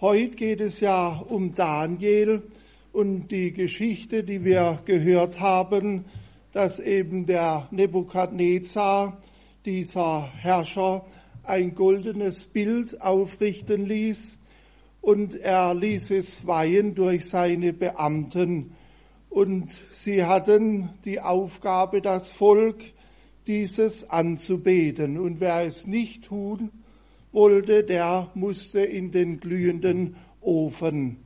Heute geht es ja um Daniel und die Geschichte, die wir gehört haben, dass eben der Nebukadnezar, dieser Herrscher, ein goldenes Bild aufrichten ließ und er ließ es weihen durch seine Beamten. Und sie hatten die Aufgabe, das Volk dieses anzubeten. Und wer es nicht tun wollte, der musste in den glühenden Ofen.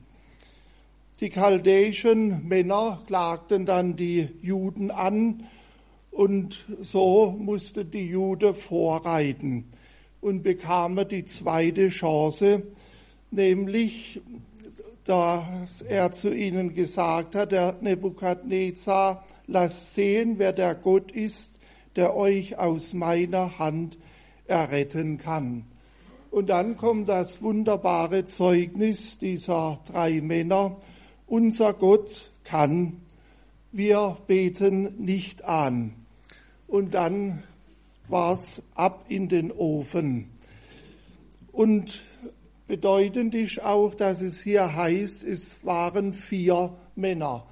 Die chaldäischen Männer klagten dann die Juden an und so musste die Jude vorreiten und bekamen die zweite Chance, nämlich dass er zu ihnen gesagt hat, der Nebukadnezar, lasst sehen, wer der Gott ist, der euch aus meiner Hand erretten kann. Und dann kommt das wunderbare Zeugnis dieser drei Männer. Unser Gott kann, wir beten nicht an. Und dann war's ab in den Ofen. Und bedeutend ist auch, dass es hier heißt, es waren vier Männer.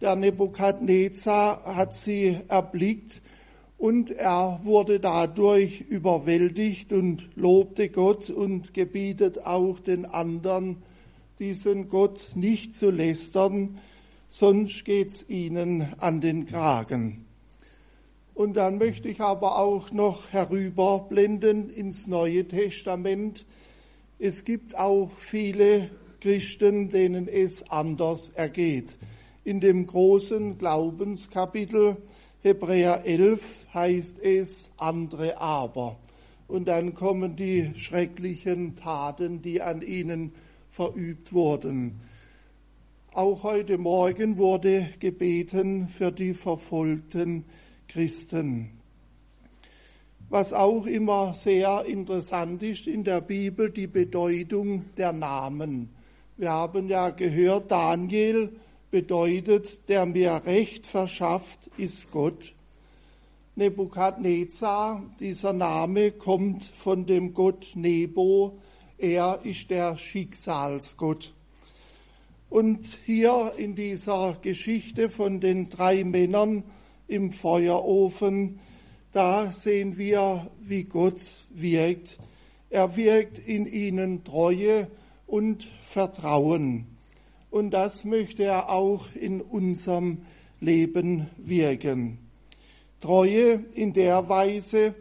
Der Nebukadnezar hat sie erblickt und er wurde dadurch überwältigt und lobte Gott und gebietet auch den anderen, diesen Gott nicht zu lästern, sonst geht's ihnen an den Kragen. Und dann möchte ich aber auch noch herüberblenden ins Neue Testament. Es gibt auch viele Christen, denen es anders ergeht. In dem großen Glaubenskapitel Hebräer 11 heißt es andere aber. Und dann kommen die schrecklichen Taten, die an ihnen verübt wurden. Auch heute Morgen wurde gebeten für die verfolgten Christen. Was auch immer sehr interessant ist in der Bibel, die Bedeutung der Namen. Wir haben ja gehört, Daniel bedeutet, der mir Recht verschafft, ist Gott. Nebukadnezar, dieser Name kommt von dem Gott Nebo, er ist der Schicksalsgott. Und hier in dieser Geschichte von den drei Männern im Feuerofen, da sehen wir, wie Gott wirkt. Er wirkt in ihnen Treue und Vertrauen. Und das möchte er auch in unserem Leben wirken. Treue in der Weise,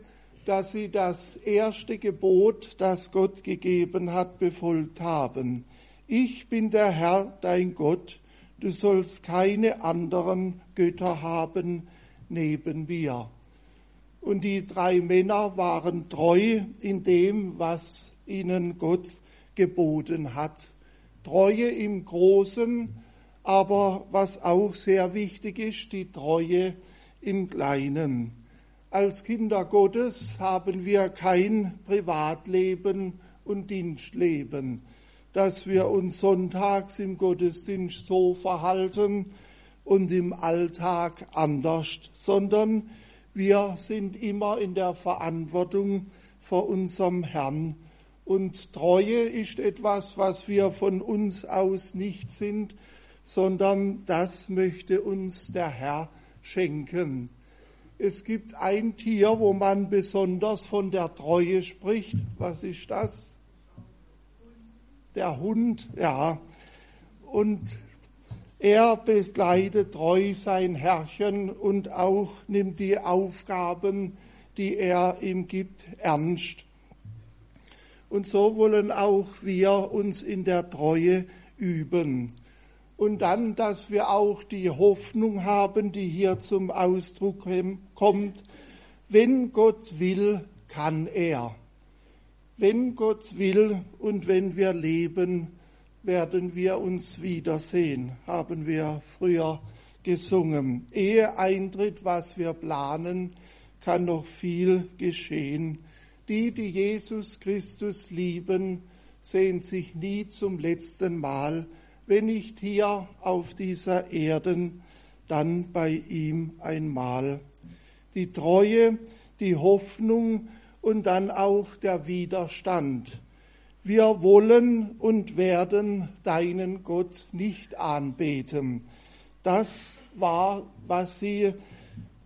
dass sie das erste Gebot, das Gott gegeben hat, befolgt haben. Ich bin der Herr, dein Gott, du sollst keine anderen Götter haben neben mir. Und die drei Männer waren treu in dem, was ihnen Gott geboten hat. Treue im Großen, aber was auch sehr wichtig ist, die Treue im Kleinen. Als Kinder Gottes haben wir kein Privatleben und Dienstleben, dass wir uns sonntags im Gottesdienst so verhalten und im Alltag anders, sondern wir sind immer in der Verantwortung vor unserem Herrn und Treue ist etwas, was wir von uns aus nicht sind, sondern das möchte uns der Herr schenken. Es gibt ein Tier, wo man besonders von der Treue spricht. Was ist das? Der Hund, ja. Und er begleitet treu sein Herrchen und auch nimmt die Aufgaben, die er ihm gibt, ernst. Und so wollen auch wir uns in der Treue üben. Und dann, dass wir auch die Hoffnung haben, die hier zum Ausdruck kommt, wenn Gott will, kann er. Wenn Gott will und wenn wir leben, werden wir uns wiedersehen, haben wir früher gesungen. Ehe eintritt, was wir planen, kann noch viel geschehen. Die, die Jesus Christus lieben, sehen sich nie zum letzten Mal, wenn nicht hier auf dieser Erden, dann bei ihm einmal. Die Treue, die Hoffnung und dann auch der Widerstand. wir wollen und werden deinen Gott nicht anbeten. Das war, was sie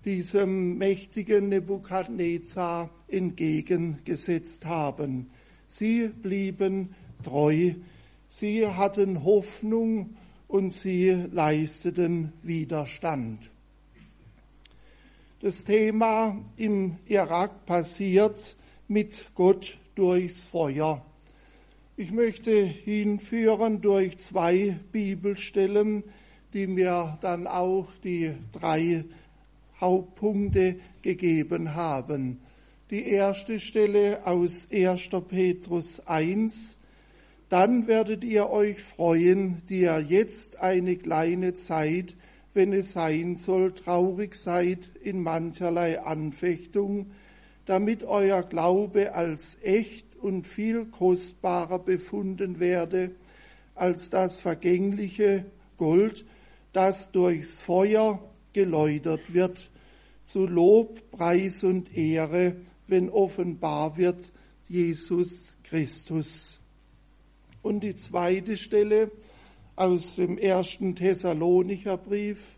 diesem mächtigen Nebukadnezar entgegengesetzt haben. Sie blieben treu, sie hatten Hoffnung und sie leisteten Widerstand. Das Thema im Irak passiert mit Gott durchs Feuer. Ich möchte hinführen durch zwei Bibelstellen, die mir dann auch die drei Hauptpunkte gegeben haben. Die erste Stelle aus 1. Petrus 1. Dann werdet ihr euch freuen, die ihr jetzt eine kleine Zeit, wenn es sein soll, traurig seid in mancherlei Anfechtung, damit euer Glaube als echt und viel kostbarer befunden werde als das vergängliche Gold, das durchs Feuer geläutert wird, zu Lob, Preis und Ehre, wenn offenbar wird Jesus Christus. Und die zweite Stelle aus dem ersten Thessalonicher Brief.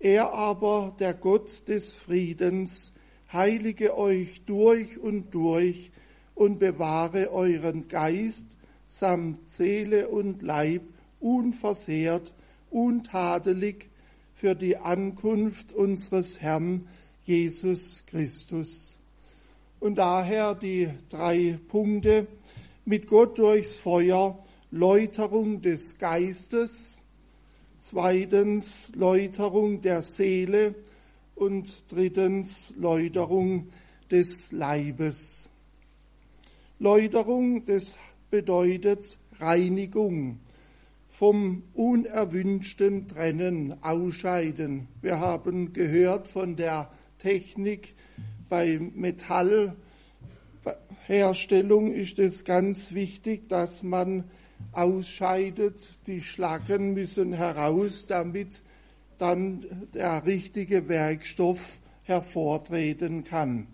Er aber, der Gott des Friedens, heilige euch durch und durch und bewahre euren Geist samt Seele und Leib unversehrt, untadelig für die Ankunft unseres Herrn Jesus Christus. Und daher die drei Punkte mit Gott durchs Feuer, Läuterung des Geistes, zweitens Läuterung der Seele und drittens Läuterung des Leibes. Läuterung, das bedeutet Reinigung, vom unerwünschten Trennen, Ausscheiden. Wir haben gehört von der Technik bei Metallherstellung ist es ganz wichtig, dass man ausscheidet. Die Schlacken müssen heraus, damit dann der richtige Werkstoff hervortreten kann.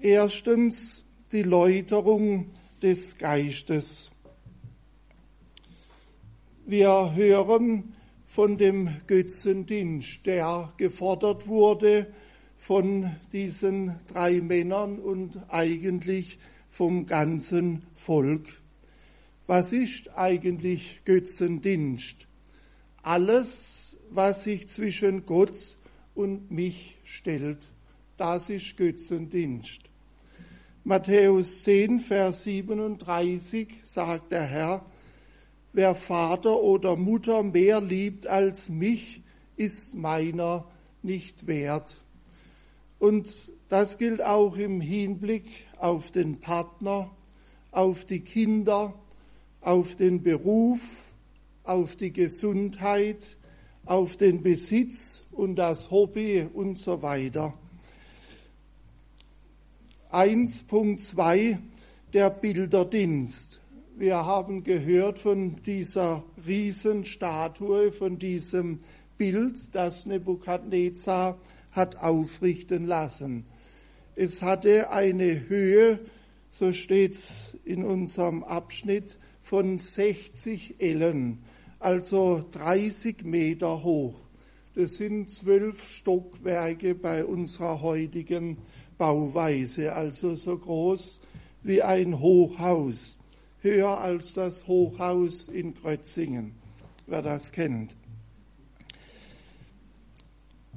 Erstens die Läuterung des Geistes. Wir hören von dem Götzendienst, der gefordert wurde von diesen drei Männern und eigentlich vom ganzen Volk. Was ist eigentlich Götzendienst? Alles, was sich zwischen Gott und mich stellt, das ist Götzendienst. Matthäus 10, Vers 37 sagt der Herr, wer Vater oder Mutter mehr liebt als mich, ist meiner nicht wert. Und das gilt auch im Hinblick auf den Partner, auf die Kinder, auf den Beruf, auf die Gesundheit, auf den Besitz und das Hobby und so weiter. 1.2 der Bilderdienst. Wir haben gehört von dieser Riesenstatue, von diesem Bild, das Nebukadnezar hat aufrichten lassen. Es hatte eine Höhe, so steht's in unserem Abschnitt, von 60 Ellen, also 30 Meter hoch. Das sind zwölf Stockwerke bei unserer heutigen Bauweise, also so groß wie ein Hochhaus höher als das Hochhaus in Krötzingen, wer das kennt.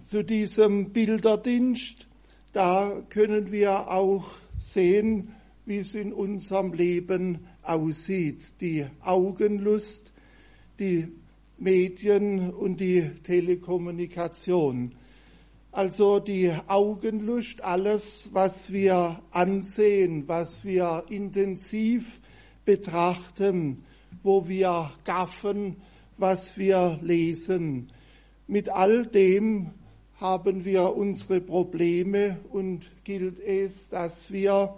Zu diesem Bilderdienst, da können wir auch sehen, wie es in unserem Leben aussieht. Die Augenlust, die Medien und die Telekommunikation. Also die Augenlust, alles, was wir ansehen, was wir intensiv betrachten, wo wir gaffen, was wir lesen. Mit all dem haben wir unsere Probleme und gilt es, dass wir,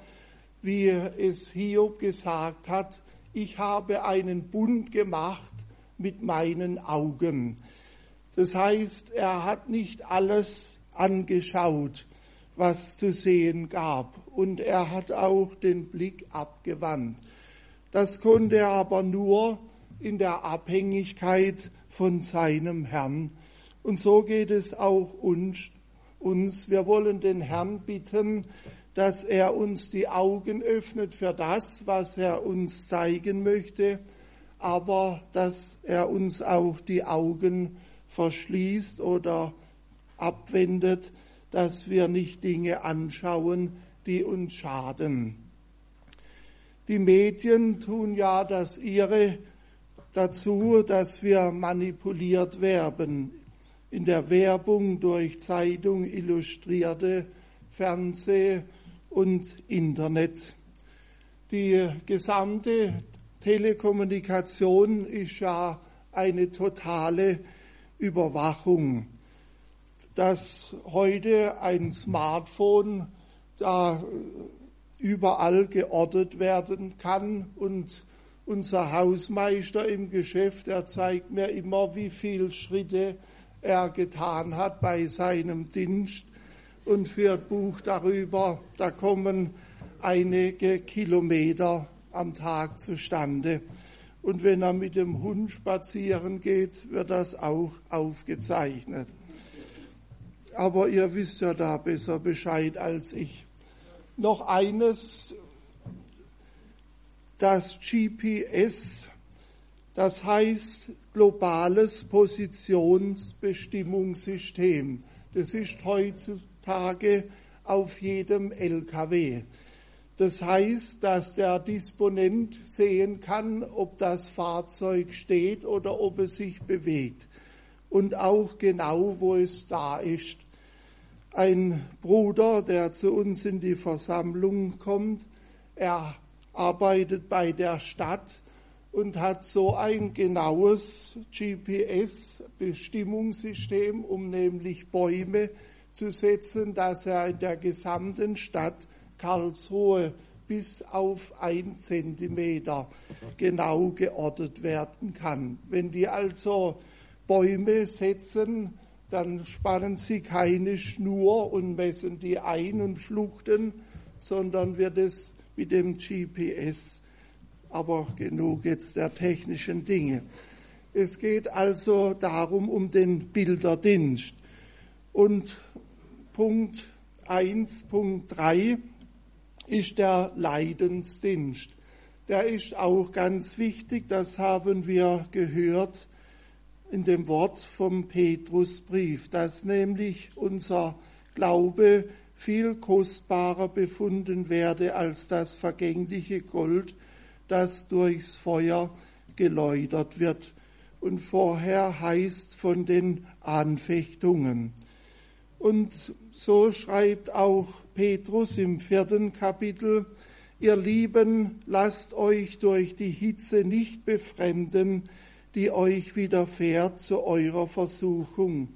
wie es Hiob gesagt hat, ich habe einen Bund gemacht mit meinen Augen. Das heißt, er hat nicht alles angeschaut, was zu sehen gab. Und er hat auch den Blick abgewandt. Das konnte er aber nur in der Abhängigkeit von seinem Herrn. Und so geht es auch uns. uns. Wir wollen den Herrn bitten, dass er uns die Augen öffnet für das, was er uns zeigen möchte, aber dass er uns auch die Augen verschließt oder abwendet, dass wir nicht Dinge anschauen, die uns schaden. Die Medien tun ja das ihre dazu, dass wir manipuliert werden. In der Werbung durch Zeitung, Illustrierte, Fernseh und Internet. Die gesamte Telekommunikation ist ja eine totale Überwachung. Dass heute ein Smartphone da überall geortet werden kann und unser Hausmeister im Geschäft, er zeigt mir immer, wie viele Schritte er getan hat bei seinem Dienst und führt Buch darüber. Da kommen einige Kilometer am Tag zustande. Und wenn er mit dem Hund spazieren geht, wird das auch aufgezeichnet. Aber ihr wisst ja da besser Bescheid als ich. Noch eines, das GPS, das heißt globales Positionsbestimmungssystem. Das ist heutzutage auf jedem LKW. Das heißt, dass der Disponent sehen kann, ob das Fahrzeug steht oder ob es sich bewegt und auch genau, wo es da ist. Ein Bruder, der zu uns in die Versammlung kommt, er arbeitet bei der Stadt und hat so ein genaues GPS-Bestimmungssystem, um nämlich Bäume zu setzen, dass er in der gesamten Stadt Karlsruhe bis auf ein Zentimeter genau geortet werden kann. Wenn die also Bäume setzen, dann spannen sie keine Schnur und messen die ein und fluchten, sondern wird es mit dem GPS. Aber genug jetzt der technischen Dinge. Es geht also darum, um den Bilderdienst. Und Punkt 1.3 ist der Leidensdienst. Der ist auch ganz wichtig, das haben wir gehört in dem Wort vom Petrusbrief, dass nämlich unser Glaube viel kostbarer befunden werde als das vergängliche Gold, das durchs Feuer geläutert wird. Und vorher heißt von den Anfechtungen. Und so schreibt auch Petrus im vierten Kapitel, ihr Lieben, lasst euch durch die Hitze nicht befremden, die euch widerfährt zu eurer Versuchung,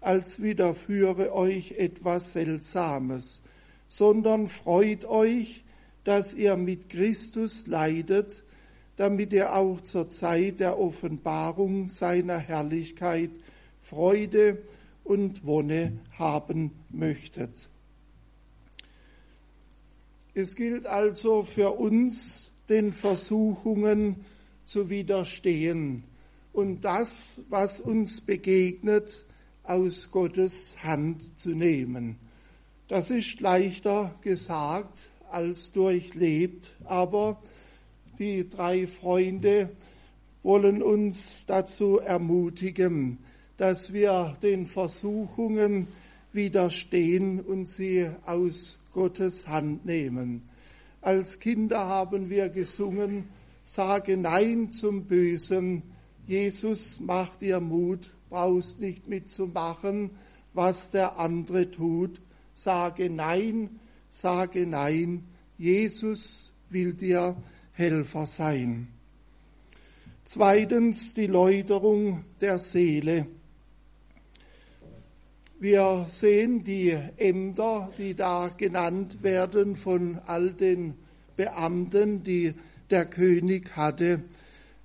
als widerführe euch etwas Seltsames, sondern freut euch, dass ihr mit Christus leidet, damit ihr auch zur Zeit der Offenbarung seiner Herrlichkeit Freude und Wonne haben möchtet. Es gilt also für uns, den Versuchungen zu widerstehen und das, was uns begegnet, aus Gottes Hand zu nehmen. Das ist leichter gesagt als durchlebt, aber die drei Freunde wollen uns dazu ermutigen, dass wir den Versuchungen widerstehen und sie aus Gottes Hand nehmen. Als Kinder haben wir gesungen, sage Nein zum Bösen, Jesus macht dir Mut, brauchst nicht mitzumachen, was der andere tut. Sage Nein, sage Nein, Jesus will dir Helfer sein. Zweitens die Läuterung der Seele. Wir sehen die Ämter, die da genannt werden von all den Beamten, die der König hatte.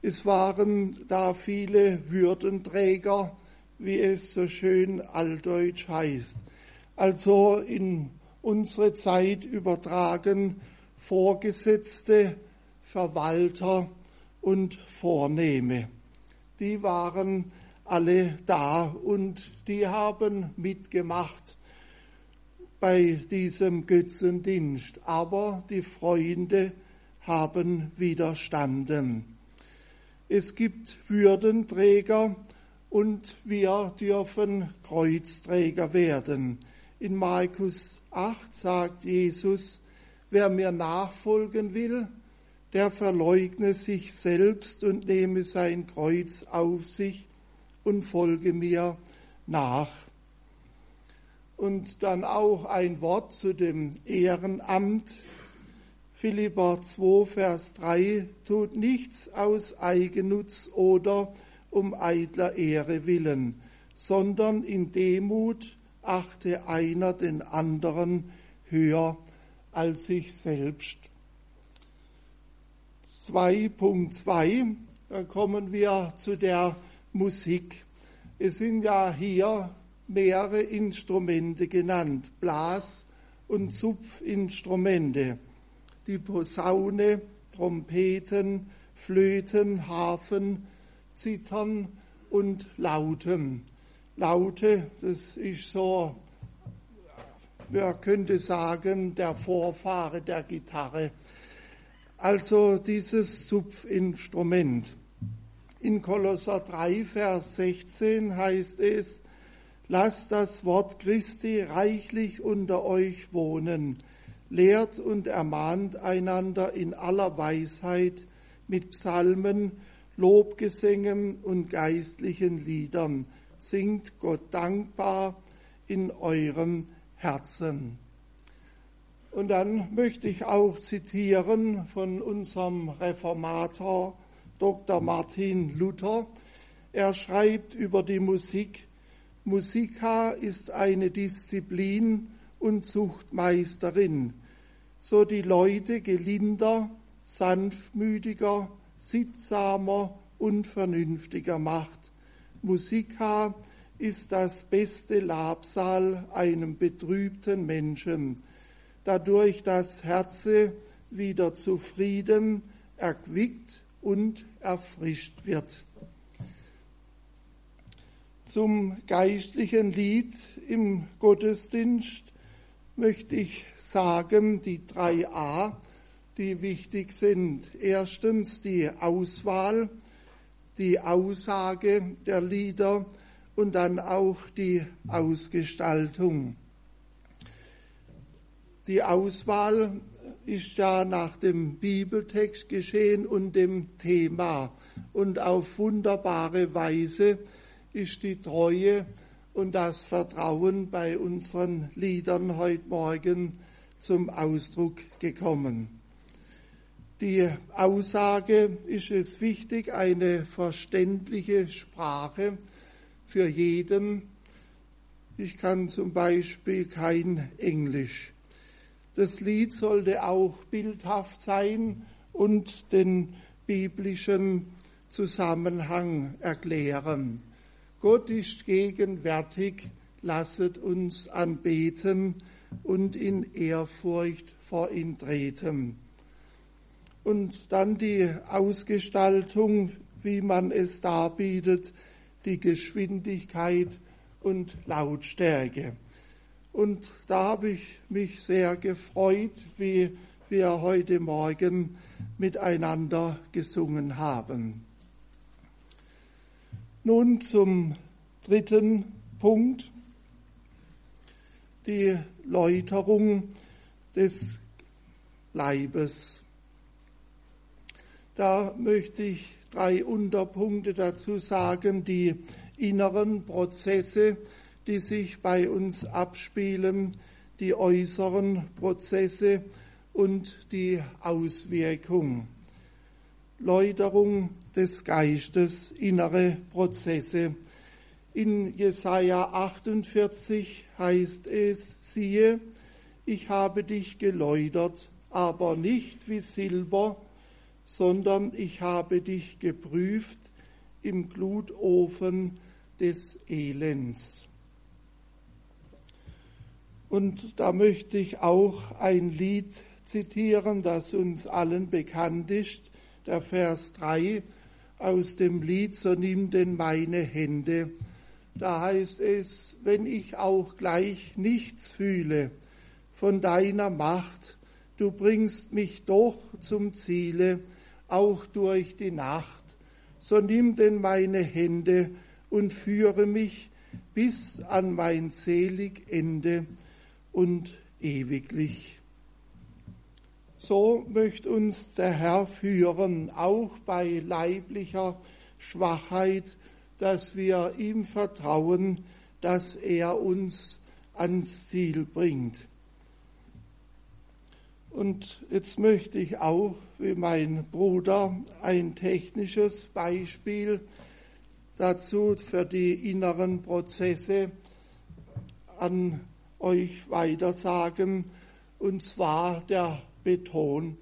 Es waren da viele Würdenträger, wie es so schön altdeutsch heißt. Also in unsere Zeit übertragen Vorgesetzte, Verwalter und Vornehme. Die waren alle da und die haben mitgemacht bei diesem Götzendienst. Aber die Freunde haben widerstanden. Es gibt Würdenträger und wir dürfen Kreuzträger werden. In Markus 8 sagt Jesus, wer mir nachfolgen will, der verleugne sich selbst und nehme sein Kreuz auf sich und folge mir nach. Und dann auch ein Wort zu dem Ehrenamt. Philipper 2, Vers 3, tut nichts aus Eigennutz oder um eitler Ehre willen, sondern in Demut achte einer den anderen höher als sich selbst. 2.2, da kommen wir zu der Musik. Es sind ja hier mehrere Instrumente genannt, Blas- und Zupfinstrumente die Posaune, Trompeten, Flöten, Harfen, Zittern und Lauten. Laute, das ist so, wer könnte sagen, der Vorfahre der Gitarre. Also dieses Zupfinstrument. In Kolosser 3, Vers 16 heißt es, lasst das Wort Christi reichlich unter euch wohnen lehrt und ermahnt einander in aller Weisheit mit Psalmen, Lobgesängen und geistlichen Liedern. Singt Gott dankbar in eurem Herzen. Und dann möchte ich auch zitieren von unserem Reformator Dr. Martin Luther. Er schreibt über die Musik, Musika ist eine Disziplin und Zuchtmeisterin, so die Leute gelinder, sanftmütiger, sittsamer und vernünftiger macht. Musika ist das beste Labsal einem betrübten Menschen, dadurch das Herze wieder zufrieden, erquickt und erfrischt wird. Zum geistlichen Lied im Gottesdienst möchte ich sagen, die drei A, die wichtig sind. Erstens die Auswahl, die Aussage der Lieder und dann auch die Ausgestaltung. Die Auswahl ist ja nach dem Bibeltext geschehen und dem Thema. Und auf wunderbare Weise ist die Treue und das Vertrauen bei unseren Liedern heute Morgen zum Ausdruck gekommen. Die Aussage ist es wichtig, eine verständliche Sprache für jeden. Ich kann zum Beispiel kein Englisch. Das Lied sollte auch bildhaft sein und den biblischen Zusammenhang erklären. Gott ist gegenwärtig, lasset uns anbeten und in Ehrfurcht vor ihn treten. Und dann die Ausgestaltung, wie man es darbietet, die Geschwindigkeit und Lautstärke. Und da habe ich mich sehr gefreut, wie wir heute Morgen miteinander gesungen haben. Nun zum dritten Punkt, die Läuterung des Leibes. Da möchte ich drei Unterpunkte dazu sagen, die inneren Prozesse, die sich bei uns abspielen, die äußeren Prozesse und die Auswirkung. Läuterung des Geistes, innere Prozesse. In Jesaja 48 heißt es, siehe, ich habe dich geläutert, aber nicht wie Silber, sondern ich habe dich geprüft im Glutofen des Elends. Und da möchte ich auch ein Lied zitieren, das uns allen bekannt ist, der Vers 3 aus dem Lied So nimm denn meine Hände. Da heißt es, wenn ich auch gleich nichts fühle von deiner Macht, du bringst mich doch zum Ziele, auch durch die Nacht. So nimm denn meine Hände und führe mich bis an mein selig Ende und ewiglich. So möchte uns der Herr führen, auch bei leiblicher Schwachheit, dass wir ihm vertrauen, dass er uns ans Ziel bringt. Und jetzt möchte ich auch, wie mein Bruder, ein technisches Beispiel dazu für die inneren Prozesse an euch weitersagen, und zwar der Beton.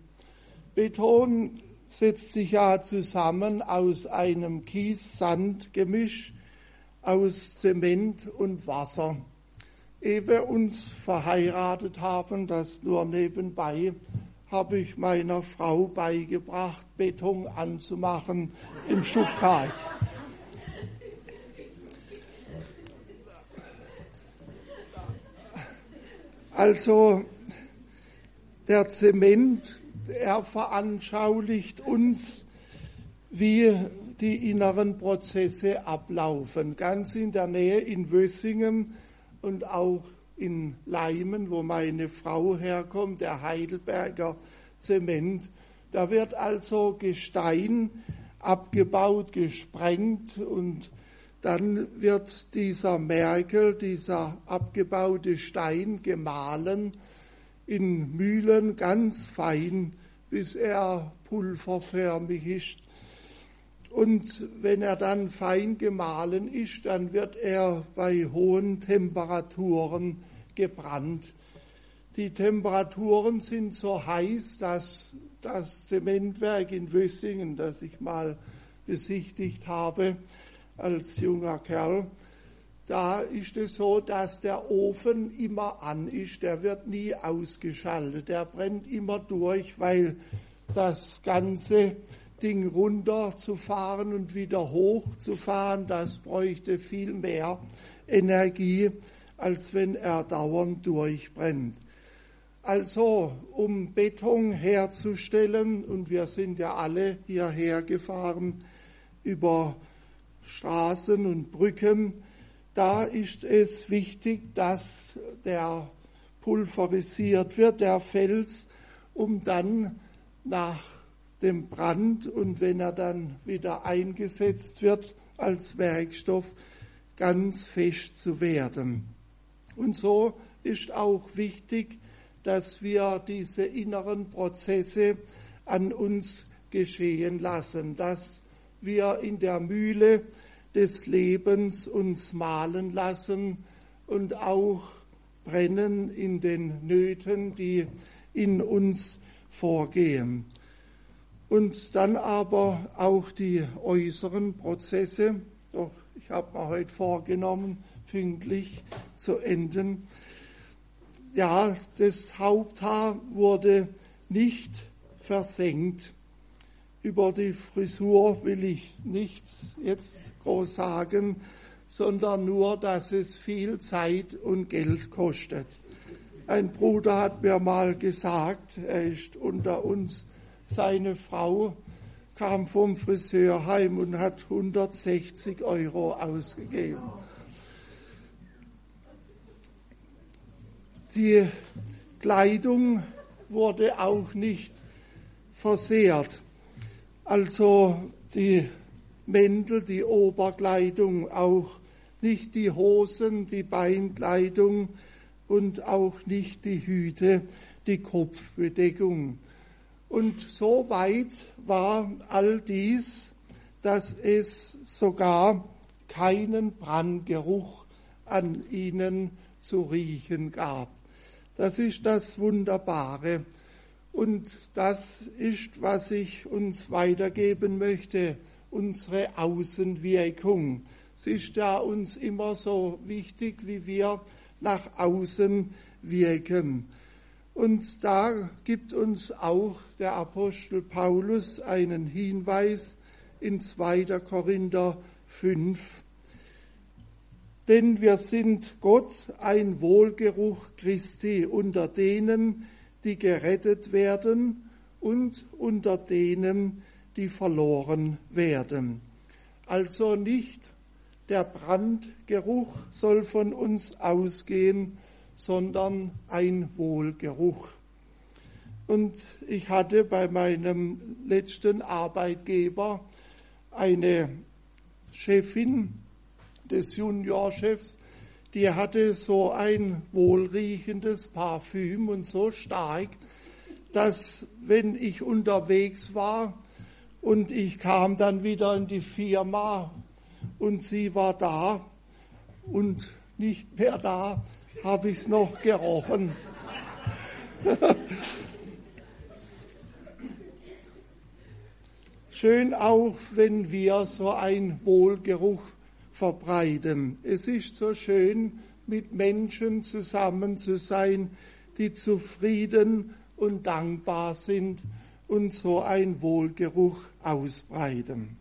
Beton setzt sich ja zusammen aus einem Kies-Sand-Gemisch, aus Zement und Wasser. Ehe wir uns verheiratet haben, das nur nebenbei, habe ich meiner Frau beigebracht, Beton anzumachen im Schubkarch. Also der Zement, er veranschaulicht uns, wie die inneren Prozesse ablaufen. Ganz in der Nähe in Wössingen und auch in Leimen, wo meine Frau herkommt, der Heidelberger Zement. Da wird also Gestein abgebaut, gesprengt und dann wird dieser Merkel, dieser abgebaute Stein gemahlen in Mühlen ganz fein, bis er pulverförmig ist. Und wenn er dann fein gemahlen ist, dann wird er bei hohen Temperaturen gebrannt. Die Temperaturen sind so heiß, dass das Zementwerk in Wössingen, das ich mal besichtigt habe als junger Kerl, da ist es so, dass der Ofen immer an ist, der wird nie ausgeschaltet, der brennt immer durch, weil das ganze Ding runterzufahren und wieder hochzufahren, das bräuchte viel mehr Energie, als wenn er dauernd durchbrennt. Also, um Beton herzustellen, und wir sind ja alle hierher gefahren über Straßen und Brücken, da ist es wichtig, dass der pulverisiert wird, der Fels, um dann nach dem Brand und wenn er dann wieder eingesetzt wird als Werkstoff, ganz fest zu werden. Und so ist auch wichtig, dass wir diese inneren Prozesse an uns geschehen lassen, dass wir in der Mühle des Lebens uns malen lassen und auch brennen in den Nöten, die in uns vorgehen. Und dann aber auch die äußeren Prozesse, doch ich habe mir heute vorgenommen, pünktlich zu enden. Ja, das Haupthaar wurde nicht versenkt über die Frisur will ich nichts jetzt groß sagen, sondern nur, dass es viel Zeit und Geld kostet. Ein Bruder hat mir mal gesagt, er ist unter uns, seine Frau kam vom Friseur heim und hat 160 Euro ausgegeben. Die Kleidung wurde auch nicht versehrt. Also die Mäntel, die Oberkleidung, auch nicht die Hosen, die Beinkleidung und auch nicht die Hüte, die Kopfbedeckung. Und so weit war all dies, dass es sogar keinen Brandgeruch an ihnen zu riechen gab. Das ist das Wunderbare. Und das ist, was ich uns weitergeben möchte, unsere Außenwirkung. Es ist ja uns immer so wichtig, wie wir nach außen wirken. Und da gibt uns auch der Apostel Paulus einen Hinweis in 2. Korinther 5. Denn wir sind Gott ein Wohlgeruch Christi unter denen, die gerettet werden und unter denen, die verloren werden. Also nicht der Brandgeruch soll von uns ausgehen, sondern ein Wohlgeruch. Und ich hatte bei meinem letzten Arbeitgeber eine Chefin des Juniorchefs, die hatte so ein wohlriechendes Parfüm und so stark, dass wenn ich unterwegs war und ich kam dann wieder in die Firma und sie war da und nicht mehr da, habe ich es noch gerochen. Schön auch, wenn wir so ein Wohlgeruch verbreiten. Es ist so schön, mit Menschen zusammen zu sein, die zufrieden und dankbar sind und so ein Wohlgeruch ausbreiten.